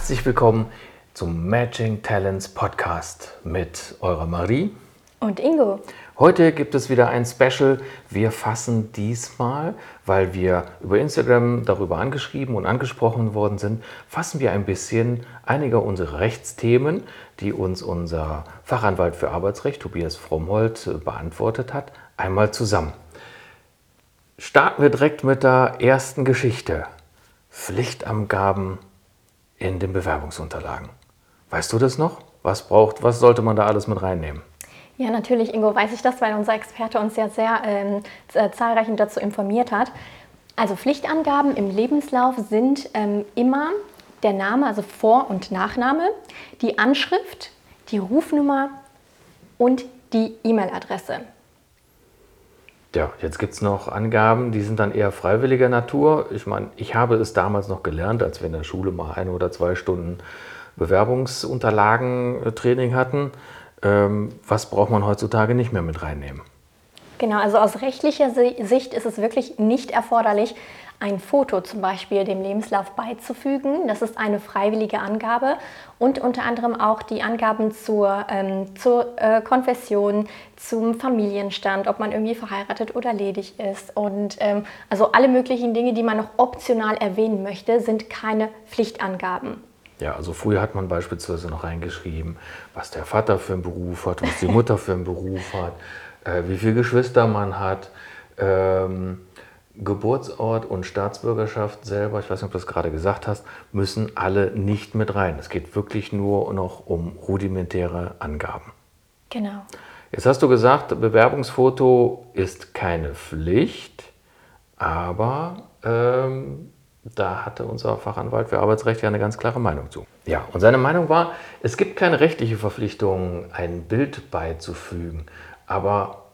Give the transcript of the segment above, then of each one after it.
Herzlich willkommen zum Matching Talents Podcast mit eurer Marie und Ingo. Heute gibt es wieder ein Special. Wir fassen diesmal, weil wir über Instagram darüber angeschrieben und angesprochen worden sind, fassen wir ein bisschen einige unserer Rechtsthemen, die uns unser Fachanwalt für Arbeitsrecht Tobias Frommholt beantwortet hat, einmal zusammen. Starten wir direkt mit der ersten Geschichte. Pflichtangaben in den Bewerbungsunterlagen. Weißt du das noch? Was braucht, was sollte man da alles mit reinnehmen? Ja, natürlich, Ingo, weiß ich das, weil unser Experte uns ja sehr ähm, äh, dazu informiert hat. Also Pflichtangaben im Lebenslauf sind ähm, immer der Name, also Vor- und Nachname, die Anschrift, die Rufnummer und die E-Mail-Adresse. Ja, jetzt gibt es noch Angaben, die sind dann eher freiwilliger Natur. Ich meine, ich habe es damals noch gelernt, als wir in der Schule mal ein oder zwei Stunden Bewerbungsunterlagen-Training hatten. Ähm, was braucht man heutzutage nicht mehr mit reinnehmen? Genau, also aus rechtlicher Sicht ist es wirklich nicht erforderlich, ein Foto zum Beispiel dem Lebenslauf beizufügen. Das ist eine freiwillige Angabe und unter anderem auch die Angaben zur, ähm, zur äh, Konfession, zum Familienstand, ob man irgendwie verheiratet oder ledig ist. Und ähm, also alle möglichen Dinge, die man noch optional erwähnen möchte, sind keine Pflichtangaben. Ja, also früher hat man beispielsweise noch reingeschrieben, was der Vater für einen Beruf hat, was die Mutter für einen Beruf hat, äh, wie viele Geschwister man hat. Ähm, Geburtsort und Staatsbürgerschaft selber, ich weiß nicht, ob du das gerade gesagt hast, müssen alle nicht mit rein. Es geht wirklich nur noch um rudimentäre Angaben. Genau. Jetzt hast du gesagt, Bewerbungsfoto ist keine Pflicht, aber ähm, da hatte unser Fachanwalt für Arbeitsrecht ja eine ganz klare Meinung zu. Ja, und seine Meinung war, es gibt keine rechtliche Verpflichtung, ein Bild beizufügen, aber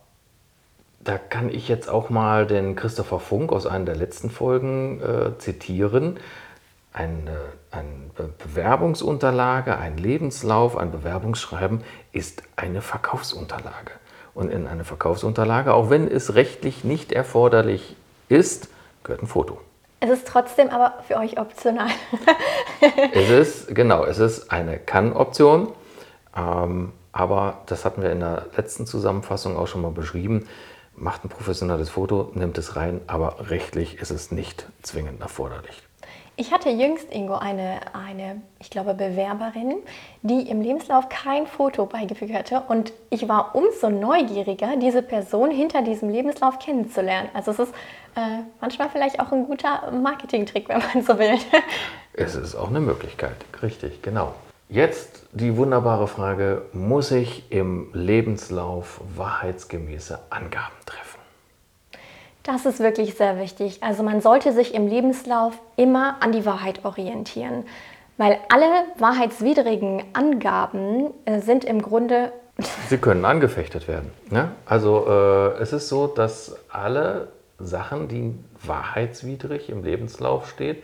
da kann ich jetzt auch mal den Christopher Funk aus einer der letzten Folgen äh, zitieren. Eine, eine Bewerbungsunterlage, ein Lebenslauf, ein Bewerbungsschreiben ist eine Verkaufsunterlage. Und in eine Verkaufsunterlage, auch wenn es rechtlich nicht erforderlich ist, gehört ein Foto. Es ist trotzdem aber für euch optional. es ist, genau, es ist eine Kann-Option. Ähm, aber das hatten wir in der letzten Zusammenfassung auch schon mal beschrieben macht ein professionelles Foto, nimmt es rein, aber rechtlich ist es nicht zwingend erforderlich. Ich hatte jüngst, Ingo, eine, eine, ich glaube, Bewerberin, die im Lebenslauf kein Foto beigefügt hatte. Und ich war umso neugieriger, diese Person hinter diesem Lebenslauf kennenzulernen. Also es ist äh, manchmal vielleicht auch ein guter Marketingtrick, wenn man so will. Es ist auch eine Möglichkeit, richtig, genau. Jetzt die wunderbare Frage, muss ich im Lebenslauf wahrheitsgemäße Angaben treffen? Das ist wirklich sehr wichtig. Also man sollte sich im Lebenslauf immer an die Wahrheit orientieren, weil alle wahrheitswidrigen Angaben äh, sind im Grunde... Sie können angefechtet werden. Ne? Also äh, es ist so, dass alle Sachen, die wahrheitswidrig im Lebenslauf stehen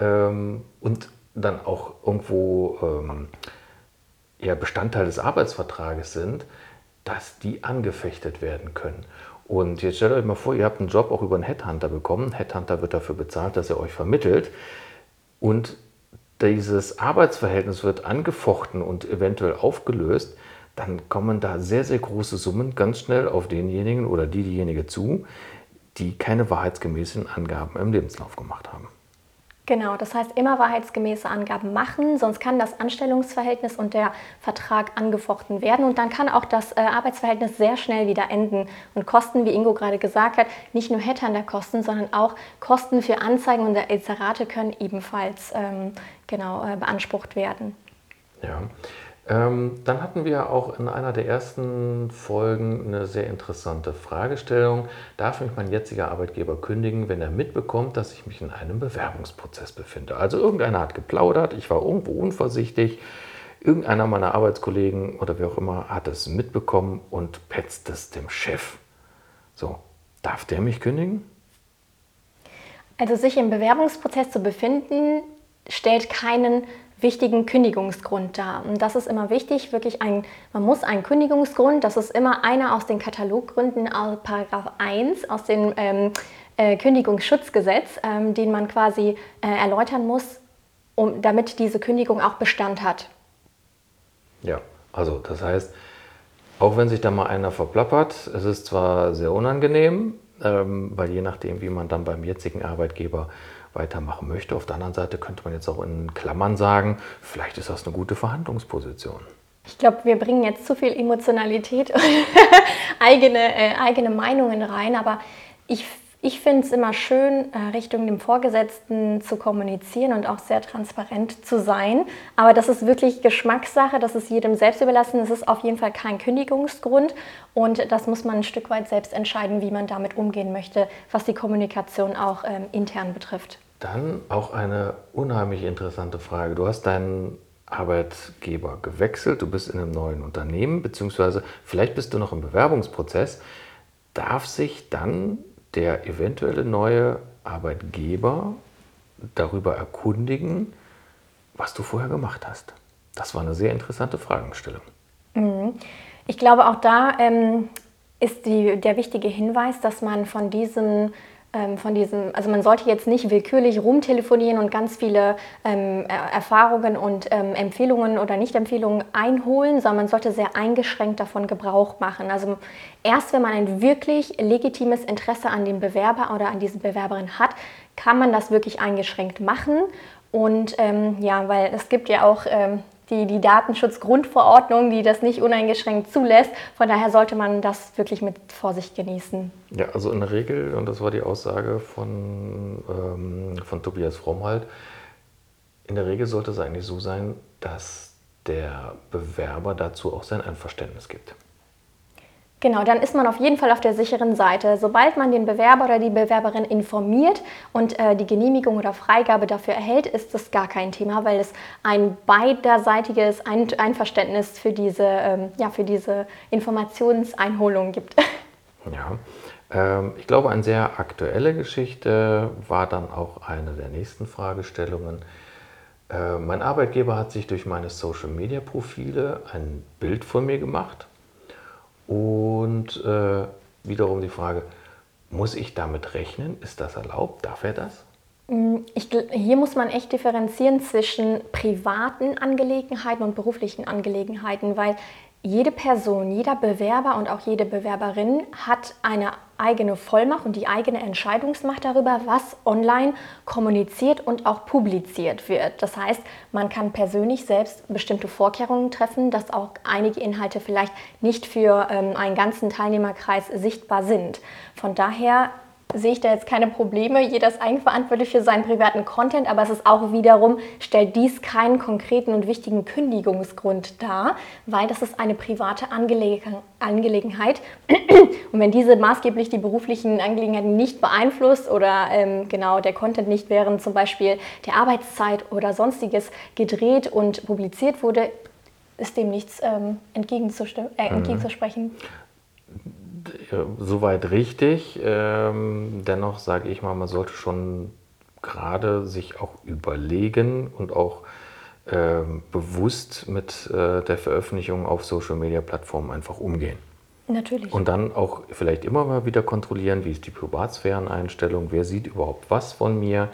ähm, und dann auch irgendwo ähm, ja, Bestandteil des Arbeitsvertrages sind, dass die angefechtet werden können. Und jetzt stellt euch mal vor, ihr habt einen Job auch über einen Headhunter bekommen. Headhunter wird dafür bezahlt, dass er euch vermittelt. Und dieses Arbeitsverhältnis wird angefochten und eventuell aufgelöst, dann kommen da sehr, sehr große Summen ganz schnell auf denjenigen oder die, diejenige zu, die keine wahrheitsgemäßen Angaben im Lebenslauf gemacht haben. Genau, das heißt immer wahrheitsgemäße Angaben machen, sonst kann das Anstellungsverhältnis und der Vertrag angefochten werden und dann kann auch das äh, Arbeitsverhältnis sehr schnell wieder enden. Und Kosten, wie Ingo gerade gesagt hat, nicht nur Headhunter-Kosten, sondern auch Kosten für Anzeigen und Inserate können ebenfalls ähm, genau, äh, beansprucht werden. Ja. Ähm, dann hatten wir auch in einer der ersten Folgen eine sehr interessante Fragestellung. Darf mich mein jetziger Arbeitgeber kündigen, wenn er mitbekommt, dass ich mich in einem Bewerbungsprozess befinde? Also irgendeiner hat geplaudert, ich war irgendwo unvorsichtig, irgendeiner meiner Arbeitskollegen oder wer auch immer hat es mitbekommen und petzt es dem Chef. So, darf der mich kündigen? Also sich im Bewerbungsprozess zu befinden, stellt keinen wichtigen Kündigungsgrund dar. Und das ist immer wichtig, wirklich ein, man muss einen Kündigungsgrund, das ist immer einer aus den Kataloggründen, Paragraph 1 aus dem ähm, äh, Kündigungsschutzgesetz, ähm, den man quasi äh, erläutern muss, um, damit diese Kündigung auch Bestand hat. Ja, also das heißt, auch wenn sich da mal einer verplappert, es ist zwar sehr unangenehm, ähm, weil je nachdem, wie man dann beim jetzigen Arbeitgeber weitermachen möchte, auf der anderen Seite könnte man jetzt auch in Klammern sagen, vielleicht ist das eine gute Verhandlungsposition. Ich glaube, wir bringen jetzt zu viel Emotionalität und eigene, äh, eigene Meinungen rein, aber ich ich finde es immer schön, äh, Richtung dem Vorgesetzten zu kommunizieren und auch sehr transparent zu sein. Aber das ist wirklich Geschmackssache, das ist jedem selbst überlassen. Es ist auf jeden Fall kein Kündigungsgrund und das muss man ein Stück weit selbst entscheiden, wie man damit umgehen möchte, was die Kommunikation auch ähm, intern betrifft. Dann auch eine unheimlich interessante Frage. Du hast deinen Arbeitgeber gewechselt, du bist in einem neuen Unternehmen, beziehungsweise vielleicht bist du noch im Bewerbungsprozess. Darf sich dann der eventuelle neue Arbeitgeber darüber erkundigen, was du vorher gemacht hast? Das war eine sehr interessante Fragestellung. Mhm. Ich glaube, auch da ähm, ist die, der wichtige Hinweis, dass man von diesem ähm, von diesem, also man sollte jetzt nicht willkürlich rumtelefonieren und ganz viele ähm, Erfahrungen und ähm, Empfehlungen oder Nicht-Empfehlungen einholen, sondern man sollte sehr eingeschränkt davon Gebrauch machen. Also erst wenn man ein wirklich legitimes Interesse an dem Bewerber oder an dieser Bewerberin hat, kann man das wirklich eingeschränkt machen. Und ähm, ja, weil es gibt ja auch ähm, die, die Datenschutzgrundverordnung, die das nicht uneingeschränkt zulässt. Von daher sollte man das wirklich mit Vorsicht genießen. Ja, also in der Regel, und das war die Aussage von, ähm, von Tobias Fromm in der Regel sollte es eigentlich so sein, dass der Bewerber dazu auch sein Einverständnis gibt. Genau, dann ist man auf jeden Fall auf der sicheren Seite. Sobald man den Bewerber oder die Bewerberin informiert und äh, die Genehmigung oder Freigabe dafür erhält, ist das gar kein Thema, weil es ein beiderseitiges ein Einverständnis für diese, ähm, ja, für diese Informationseinholung gibt. Ja, ähm, ich glaube, eine sehr aktuelle Geschichte war dann auch eine der nächsten Fragestellungen. Äh, mein Arbeitgeber hat sich durch meine Social-Media-Profile ein Bild von mir gemacht und äh, wiederum die Frage, muss ich damit rechnen? Ist das erlaubt? Darf er das? Mm, ich, hier muss man echt differenzieren zwischen privaten Angelegenheiten und beruflichen Angelegenheiten, weil jede Person, jeder Bewerber und auch jede Bewerberin hat eine eigene Vollmacht und die eigene Entscheidungsmacht darüber, was online kommuniziert und auch publiziert wird. Das heißt, man kann persönlich selbst bestimmte Vorkehrungen treffen, dass auch einige Inhalte vielleicht nicht für ähm, einen ganzen Teilnehmerkreis sichtbar sind. Von daher sehe ich da jetzt keine Probleme. Jeder ist eigenverantwortlich für seinen privaten Content, aber es ist auch wiederum, stellt dies keinen konkreten und wichtigen Kündigungsgrund dar, weil das ist eine private Angelegenheit. Und wenn diese maßgeblich die beruflichen Angelegenheiten nicht beeinflusst oder ähm, genau der Content nicht während zum Beispiel der Arbeitszeit oder sonstiges gedreht und publiziert wurde, ist dem nichts ähm, entgegenzusprechen. Äh, entgegenzusprechen soweit richtig. Ähm, dennoch sage ich mal, man sollte schon gerade sich auch überlegen und auch ähm, bewusst mit äh, der Veröffentlichung auf Social-Media-Plattformen einfach umgehen. Natürlich. Und dann auch vielleicht immer mal wieder kontrollieren, wie ist die Privatsphäreneinstellung, wer sieht überhaupt was von mir.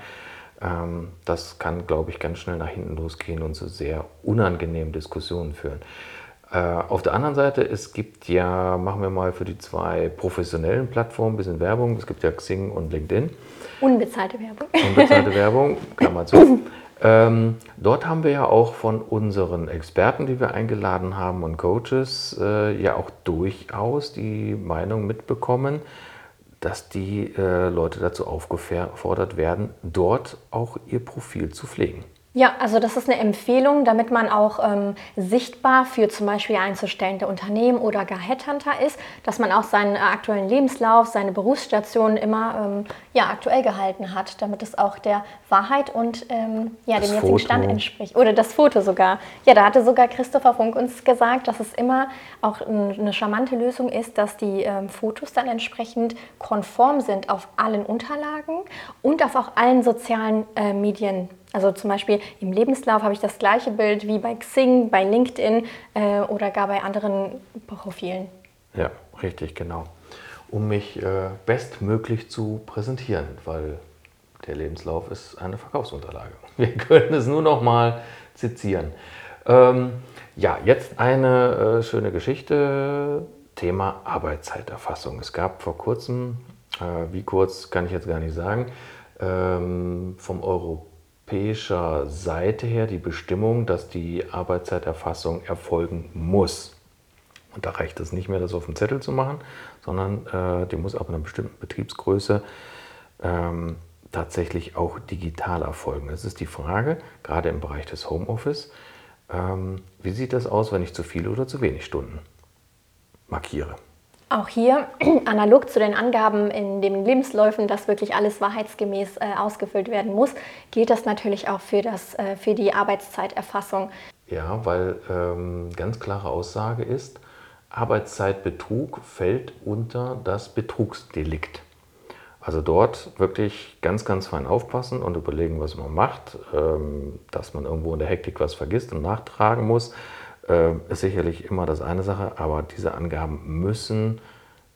Ähm, das kann, glaube ich, ganz schnell nach hinten losgehen und zu sehr unangenehmen Diskussionen führen. Äh, auf der anderen Seite, es gibt ja, machen wir mal für die zwei professionellen Plattformen ein bisschen Werbung. Es gibt ja Xing und LinkedIn. Unbezahlte Werbung. Unbezahlte Werbung, Klammer zu. Ähm, dort haben wir ja auch von unseren Experten, die wir eingeladen haben und Coaches, äh, ja auch durchaus die Meinung mitbekommen, dass die äh, Leute dazu aufgefordert werden, dort auch ihr Profil zu pflegen. Ja, also das ist eine Empfehlung, damit man auch ähm, sichtbar für zum Beispiel einzustellende Unternehmen oder gar Headhunter ist, dass man auch seinen äh, aktuellen Lebenslauf, seine Berufsstation immer ähm, ja, aktuell gehalten hat, damit es auch der Wahrheit und ähm, ja, dem jetzigen Stand entspricht. Oder das Foto sogar. Ja, da hatte sogar Christopher Funk uns gesagt, dass es immer auch eine charmante Lösung ist, dass die ähm, Fotos dann entsprechend konform sind auf allen Unterlagen und auf auch allen sozialen äh, Medien also zum Beispiel im Lebenslauf habe ich das gleiche Bild wie bei Xing, bei LinkedIn äh, oder gar bei anderen Profilen. Ja, richtig, genau. Um mich äh, bestmöglich zu präsentieren, weil Der Lebenslauf ist eine Verkaufsunterlage. Wir können es nur noch mal zitieren. Ähm, ja, jetzt eine äh, schöne Geschichte. Thema Arbeitszeiterfassung. Es gab vor kurzem, äh, wie kurz kann ich jetzt gar nicht sagen, ähm, vom europäischer Seite her die Bestimmung, dass die Arbeitszeiterfassung erfolgen muss. Und da reicht es nicht mehr, das auf dem Zettel zu machen, sondern äh, die muss ab einer bestimmten Betriebsgröße ähm, tatsächlich auch digital erfolgen. Das ist die Frage, gerade im Bereich des Homeoffice, ähm, wie sieht das aus, wenn ich zu viele oder zu wenig Stunden markiere? Auch hier, analog zu den Angaben in den Lebensläufen, dass wirklich alles wahrheitsgemäß äh, ausgefüllt werden muss, gilt das natürlich auch für, das, äh, für die Arbeitszeiterfassung. Ja, weil ähm, ganz klare Aussage ist, Arbeitszeitbetrug fällt unter das Betrugsdelikt. Also dort wirklich ganz, ganz fein aufpassen und überlegen, was man macht. Ähm, dass man irgendwo in der Hektik was vergisst und nachtragen muss, äh, ist sicherlich immer das eine Sache, aber diese Angaben müssen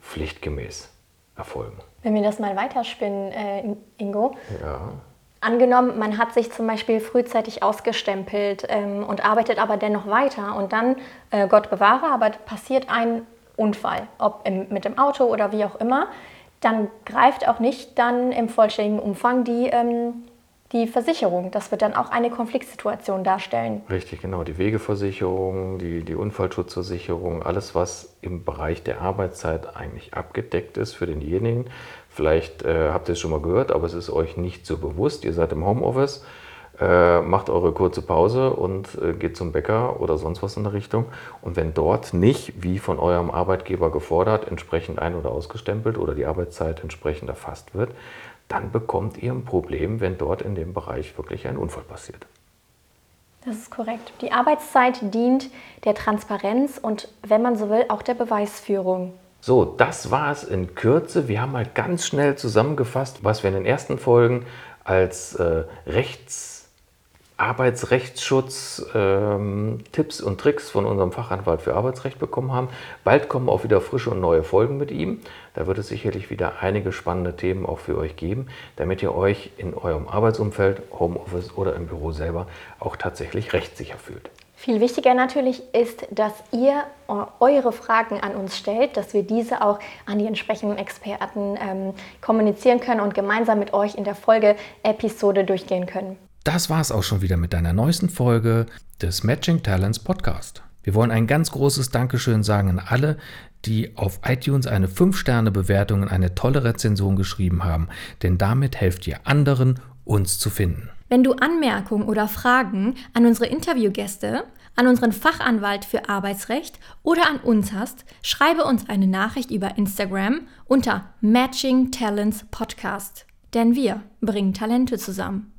pflichtgemäß erfolgen. Wenn wir das mal weiterspinnen, äh, Ingo. Ja. Angenommen, man hat sich zum Beispiel frühzeitig ausgestempelt ähm, und arbeitet aber dennoch weiter und dann, äh, Gott bewahre, aber passiert ein Unfall, ob im, mit dem Auto oder wie auch immer dann greift auch nicht dann im vollständigen Umfang die, ähm, die Versicherung. Das wird dann auch eine Konfliktsituation darstellen. Richtig, genau. Die Wegeversicherung, die, die Unfallschutzversicherung, alles, was im Bereich der Arbeitszeit eigentlich abgedeckt ist für denjenigen. Vielleicht äh, habt ihr es schon mal gehört, aber es ist euch nicht so bewusst. Ihr seid im Homeoffice äh, macht eure kurze Pause und äh, geht zum Bäcker oder sonst was in der Richtung. Und wenn dort nicht, wie von eurem Arbeitgeber gefordert, entsprechend ein- oder ausgestempelt oder die Arbeitszeit entsprechend erfasst wird, dann bekommt ihr ein Problem, wenn dort in dem Bereich wirklich ein Unfall passiert. Das ist korrekt. Die Arbeitszeit dient der Transparenz und, wenn man so will, auch der Beweisführung. So, das war es in Kürze. Wir haben mal ganz schnell zusammengefasst, was wir in den ersten Folgen als äh, Rechts Arbeitsrechtsschutz ähm, Tipps und Tricks von unserem Fachanwalt für Arbeitsrecht bekommen haben. Bald kommen auch wieder frische und neue Folgen mit ihm. Da wird es sicherlich wieder einige spannende Themen auch für euch geben, damit ihr euch in eurem Arbeitsumfeld, Homeoffice oder im Büro selber auch tatsächlich rechtssicher fühlt. Viel wichtiger natürlich ist, dass ihr eure Fragen an uns stellt, dass wir diese auch an die entsprechenden Experten ähm, kommunizieren können und gemeinsam mit euch in der Folge-Episode durchgehen können. Das war es auch schon wieder mit deiner neuesten Folge des Matching Talents Podcast. Wir wollen ein ganz großes Dankeschön sagen an alle, die auf iTunes eine 5-Sterne-Bewertung und eine tolle Rezension geschrieben haben, denn damit helft ihr anderen, uns zu finden. Wenn du Anmerkungen oder Fragen an unsere Interviewgäste, an unseren Fachanwalt für Arbeitsrecht oder an uns hast, schreibe uns eine Nachricht über Instagram unter Matching Talents Podcast. Denn wir bringen Talente zusammen.